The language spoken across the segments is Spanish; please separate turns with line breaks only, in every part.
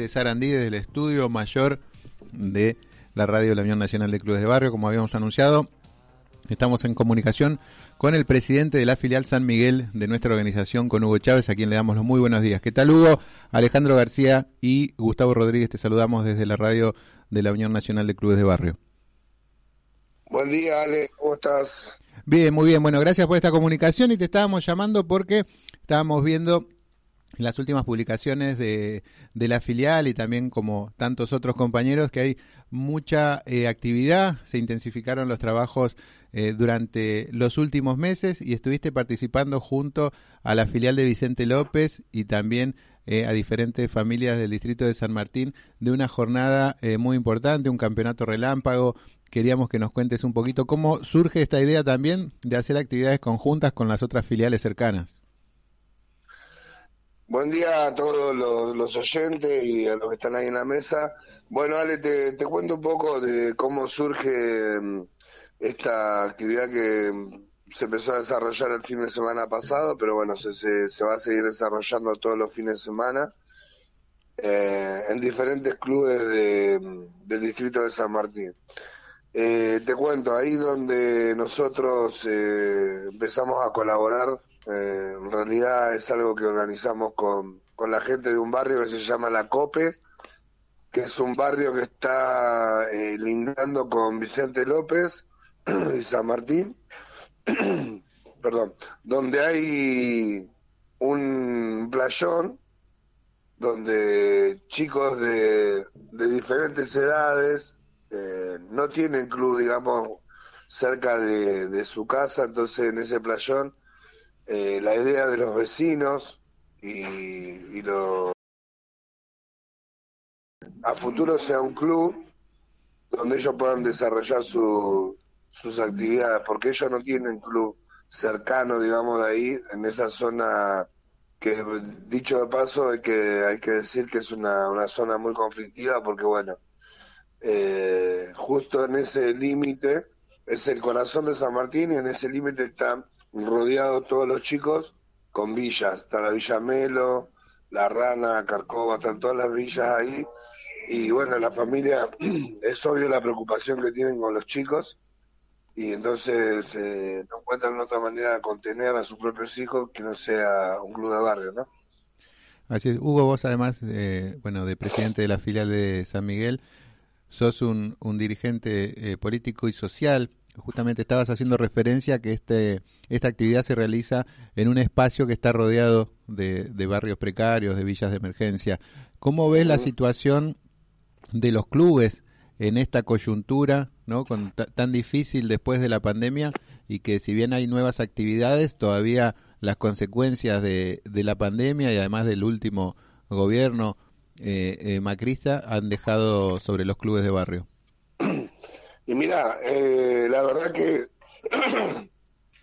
de Sarandí, desde el estudio mayor de la radio de la Unión Nacional de Clubes de Barrio, como habíamos anunciado. Estamos en comunicación con el presidente de la filial San Miguel de nuestra organización, con Hugo Chávez, a quien le damos los muy buenos días. ¿Qué tal, Hugo? Alejandro García y Gustavo Rodríguez, te saludamos desde la radio de la Unión Nacional de Clubes de Barrio.
Buen día, Ale, ¿cómo estás?
Bien, muy bien. Bueno, gracias por esta comunicación y te estábamos llamando porque estábamos viendo las últimas publicaciones de, la filial y también como tantos otros compañeros que hay mucha eh, actividad, se intensificaron los trabajos eh, durante los últimos meses y estuviste participando junto a la filial de Vicente López y también eh, a diferentes familias del distrito de San Martín de una jornada muy importante, un campeonato relámpago. Queríamos que nos cuentes un poquito cómo surge esta idea también de hacer actividades conjuntas con las otras filiales cercanas.
Buen día a todos los, oyentes y a los que están ahí en la mesa. Bueno, Ale, te, cuento un poco de cómo surge mm, esta actividad que mm, se empezó a desarrollar el fin de semana pasado, pero bueno, se, va a seguir desarrollando todos los fines de semana eh, en diferentes clubes de, mm, del distrito de San Martín. Eh, te cuento, ahí donde nosotros eh, empezamos a colaborar eh, en realidad es algo que organizamos con, con la gente de un barrio que se llama La Cope, que es un barrio que está eh, lindando con Vicente López y San Martín, perdón, donde hay un playón donde chicos de, de diferentes edades eh, no tienen club, digamos, cerca de, de su casa, entonces en ese playón eh, la idea de los vecinos y, y lo a futuro sea un club donde ellos puedan desarrollar su, sus actividades, porque ellos no tienen club cercano, digamos, de ahí, en esa zona que, dicho de paso, hay que, hay que decir que es una, una zona muy conflictiva, porque, bueno, eh, justo en ese límite es el corazón de San Martín y en ese límite están rodeado todos los chicos con villas. Está la Villa Melo, La Rana, Carcova, están todas las villas ahí. Y bueno, la familia, es obvio la preocupación que tienen con los chicos y entonces eh, no encuentran otra manera de contener a sus propios hijos que no sea un club de barrio, ¿no?
Así es. Hugo, vos además, eh, bueno, de presidente de la filial de San Miguel, sos un, un dirigente eh, político y social justamente estabas haciendo referencia a que este, esta actividad se realiza en un espacio que está rodeado de, de barrios precarios, de villas de emergencia. ¿Cómo ves la situación de los clubes en esta coyuntura, ¿no? Con tan difícil después de la pandemia y que si bien hay nuevas actividades, todavía las consecuencias de, la pandemia y además del último gobierno eh, eh, macrista han dejado sobre los clubes de barrio.
Y mira, eh, la verdad que,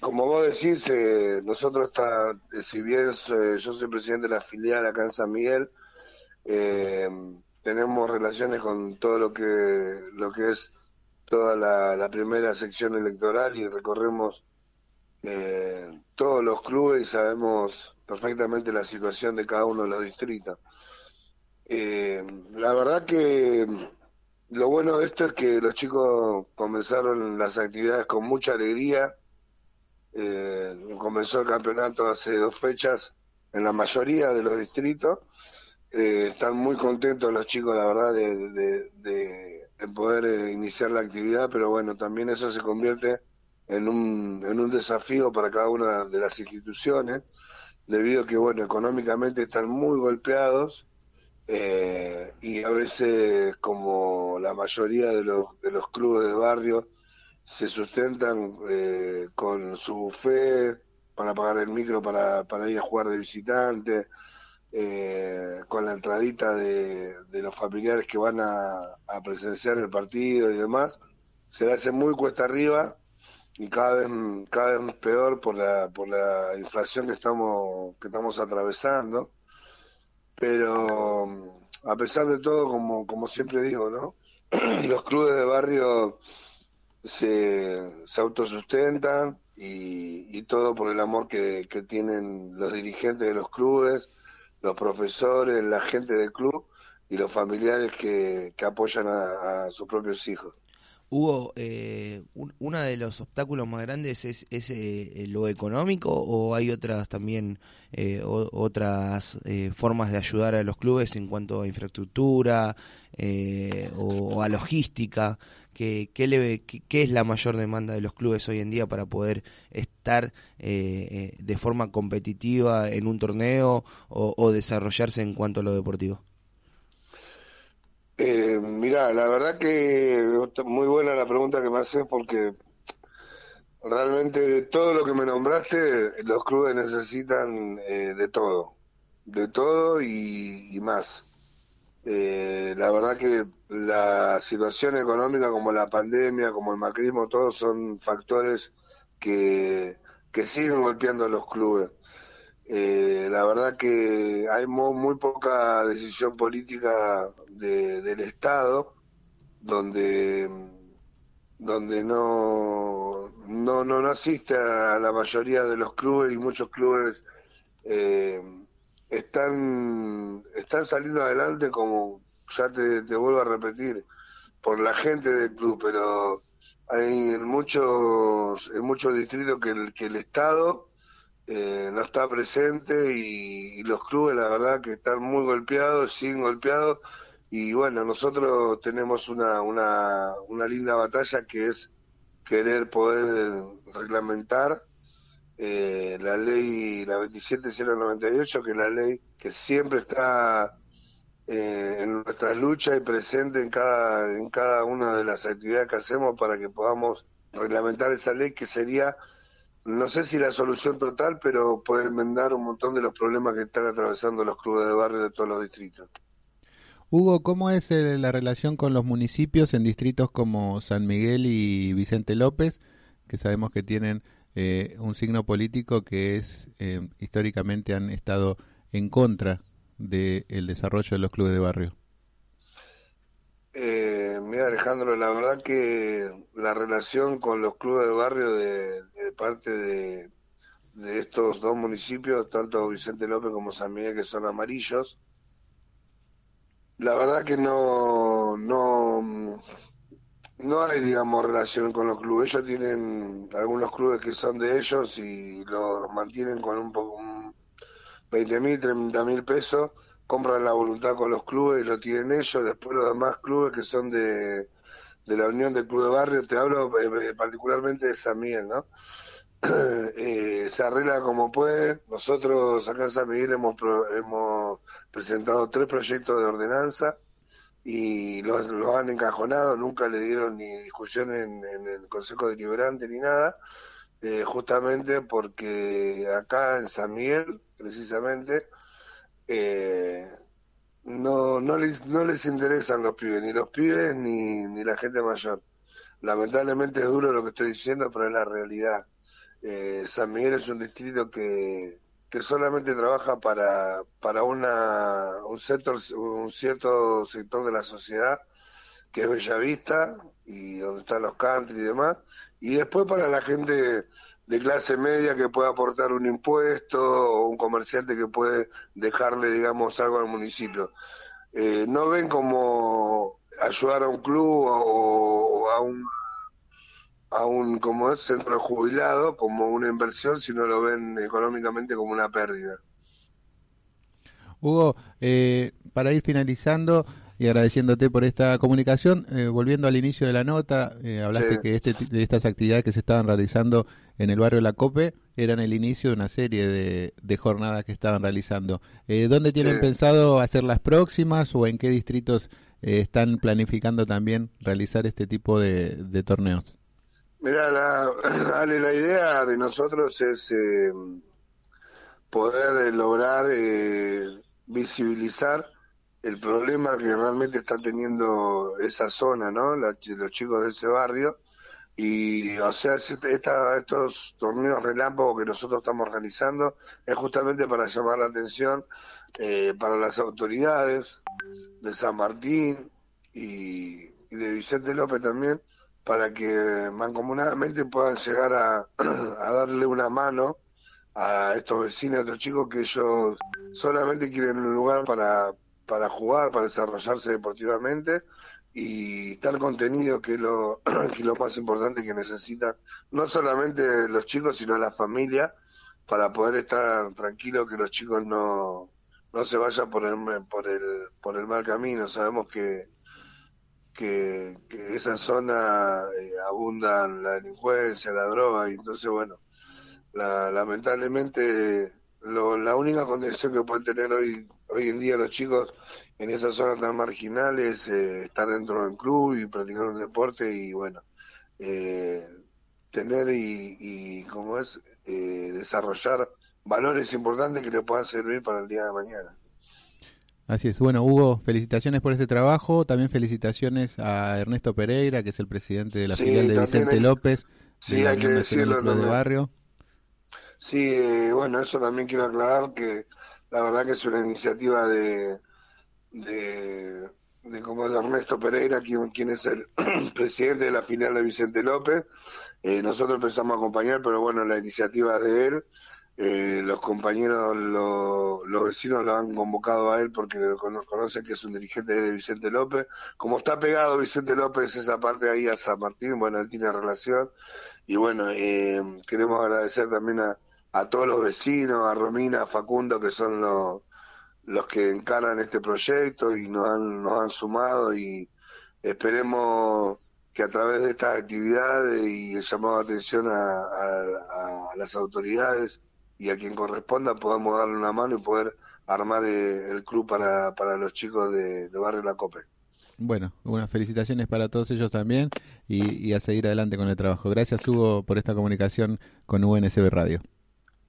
como vos decís, eh, nosotros, está, eh, si bien yo soy presidente de la filial acá en San Miguel, tenemos relaciones con todo lo que, lo que es toda la, primera sección electoral y recorremos todos los clubes y sabemos perfectamente la situación de cada uno de los distritos. la verdad que bueno esto es que los chicos comenzaron las actividades con mucha alegría. Eh, comenzó el campeonato hace dos fechas en la mayoría de los distritos. Eh, están muy contentos los chicos, la verdad, de, de, poder eh, iniciar la actividad, pero bueno, también eso se convierte en un, en un desafío para cada una de las instituciones, debido a que, bueno, económicamente están muy golpeados eh, y a veces como la mayoría de los, de los clubes de barrio se sustentan eh, con su buffet para pagar el micro para, para ir a jugar de visitante, eh, con la entradita de, de, los familiares que van a, a, presenciar el partido y demás, se le hace muy cuesta arriba y cada vez cada vez peor por la por la inflación que estamos que estamos atravesando pero a pesar de todo, como, como siempre digo, ¿no? los clubes de barrio se, se autosustentan y, y todo por el amor que, que tienen los dirigentes de los clubes, los profesores, la gente del club y los familiares que, apoyan a, sus propios hijos.
Hugo, eh, uno de los obstáculos más grandes es, eh, lo económico o hay otras también eh, otras eh, formas de ayudar a los clubes en cuanto a infraestructura o, a logística. ¿Qué, qué, es la mayor demanda de los clubes hoy en día para poder estar de forma competitiva en un torneo o desarrollarse en cuanto a lo deportivo?
Eh, mira, la verdad que muy buena la pregunta que me haces porque realmente de todo lo que me nombraste, los clubes necesitan eh, de todo, de todo y, más. Eh, la verdad que la situación económica como la pandemia, como el macrismo, todos son factores que, que siguen golpeando a los clubes. Eh, la verdad que hay muy, poca decisión política del Estado donde donde no, no, no, asiste a la mayoría de los clubes y muchos clubes eh, están, están saliendo adelante como ya te, vuelvo a repetir por la gente del club pero hay en muchos en muchos distritos que el, que el Estado eh, no está presente y, los clubes la verdad que están muy golpeados, siguen golpeados. Y bueno, nosotros tenemos una, una, una linda batalla que es querer poder reglamentar eh, la ley, la 27098, que es la ley que siempre está eh, en nuestras luchas y presente en cada, en cada una de las actividades que hacemos para que podamos reglamentar esa ley que sería no sé si la solución total, pero puede enmendar un montón de los problemas que están atravesando los clubes de barrio de todos los distritos.
Hugo, ¿cómo es eh, la relación con los municipios en distritos como San Miguel y Vicente López, que sabemos que tienen eh, un signo político que es eh, históricamente han estado en contra del desarrollo de los clubes de barrio?
Mira Alejandro, la verdad que la relación con los clubes de barrio de, parte de, estos dos municipios, tanto Vicente López como San Miguel, que son amarillos, la verdad que no, no, no hay, digamos, relación con los clubes. Ellos tienen algunos clubes que son de ellos y los mantienen con un poco, 20 mil, 30 mil pesos compran la voluntad con los clubes y lo tienen ellos, después los demás clubes que son de, la Unión del Club de Barrio, te hablo eh, particularmente de San Miguel, ¿no? Eh, se arregla como puede. Nosotros acá en San Miguel hemos, hemos presentado tres proyectos de ordenanza y los, han encajonado, nunca le dieron ni discusión en, el Consejo Deliberante ni nada, eh, justamente porque acá en San Miguel, precisamente, eh, no, no, les, no les interesan los pibes, ni los pibes ni, ni la gente mayor. Lamentablemente es duro lo que estoy diciendo, pero es la realidad. Eh, San Miguel es un distrito que, que solamente trabaja para, para una, un, sector, un cierto sector de la sociedad, que es Bellavista, y donde están los country y demás, y después para la gente de clase media que puede aportar un impuesto o un comerciante que puede dejarle, digamos, algo al municipio. Eh, no ven como ayudar a un club o, a un a un como es centro jubilado como una inversión si no lo ven económicamente como una pérdida.
Hugo, eh, para ir finalizando, y agradeciéndote por esta comunicación. Eh, volviendo al inicio de la nota, eh, hablaste que este, de estas actividades que se estaban realizando en el barrio La Cope eran el inicio de una serie de, jornadas que estaban realizando. Eh, ¿Dónde tienen pensado hacer las próximas o en qué distritos están planificando también realizar este tipo de, torneos?
Mira, la, la idea de nosotros es poder lograr visibilizar el problema que realmente está teniendo esa zona, ¿no? los chicos de ese barrio. Y, o sea, esta, estos torneos relámpagos que nosotros estamos realizando es justamente para llamar la atención eh, para las autoridades de San Martín y, de Vicente López también, para que mancomunadamente puedan llegar a, a darle una mano a estos vecinos, a estos chicos que ellos solamente quieren un lugar para para jugar, para desarrollarse deportivamente y tal contenido que es lo, que lo más importante que necesitan no solamente los chicos sino la familia para poder estar tranquilo que los chicos no, no se vayan por el, por el, por el mal camino. Sabemos que, que, que esa zona eh, abundan la delincuencia, la droga, y entonces, bueno, la, lamentablemente lo, la única condición que pueden tener hoy, hoy en día los chicos en esa zona tan marginal es eh, estar dentro del club y practicar un deporte y, bueno, eh, tener y, y como es, eh, desarrollar valores importantes que le puedan servir para el día de mañana.
Así es. Bueno, Hugo, felicitaciones por este trabajo. También felicitaciones a Ernesto Pereira, que es el presidente de la filial de Vicente López,
sí, hay que decirlo
de Barrio.
Sí, eh, bueno, eso también quiero aclarar que la verdad que es una iniciativa de, de, como de Ernesto Pereira, quien, quien es el presidente de la filial de Vicente López. Eh, nosotros empezamos a acompañar, pero bueno, la iniciativa es de él. Eh, los compañeros, los vecinos lo han convocado a él porque conocen que es un dirigente de Vicente López. Como está pegado Vicente López esa parte ahí a San Martín, bueno, él tiene relación. Y bueno, eh, queremos agradecer también a, a, todos los vecinos, a Romina, a Facundo, que son los, los que encaran este proyecto y nos han, sumado y esperemos que a través de estas actividades y el llamado de atención a, las autoridades y a quien corresponda podamos darle una mano y poder armar eh, el club para, para los chicos de, de Barrio La Cope.
Bueno, unas felicitaciones para todos ellos también y, y, a seguir adelante con el trabajo. Gracias Hugo por esta comunicación con UNSB Radio.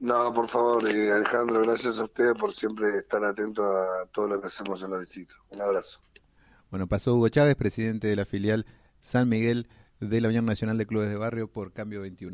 No, por favor, eh, Alejandro, gracias a ustedes por siempre estar atento a todo lo que hacemos en los distritos. Un abrazo.
Bueno, pasó Hugo Chávez, presidente de la filial San Miguel de la Unión Nacional de Clubes de Barrio por Cambio 21.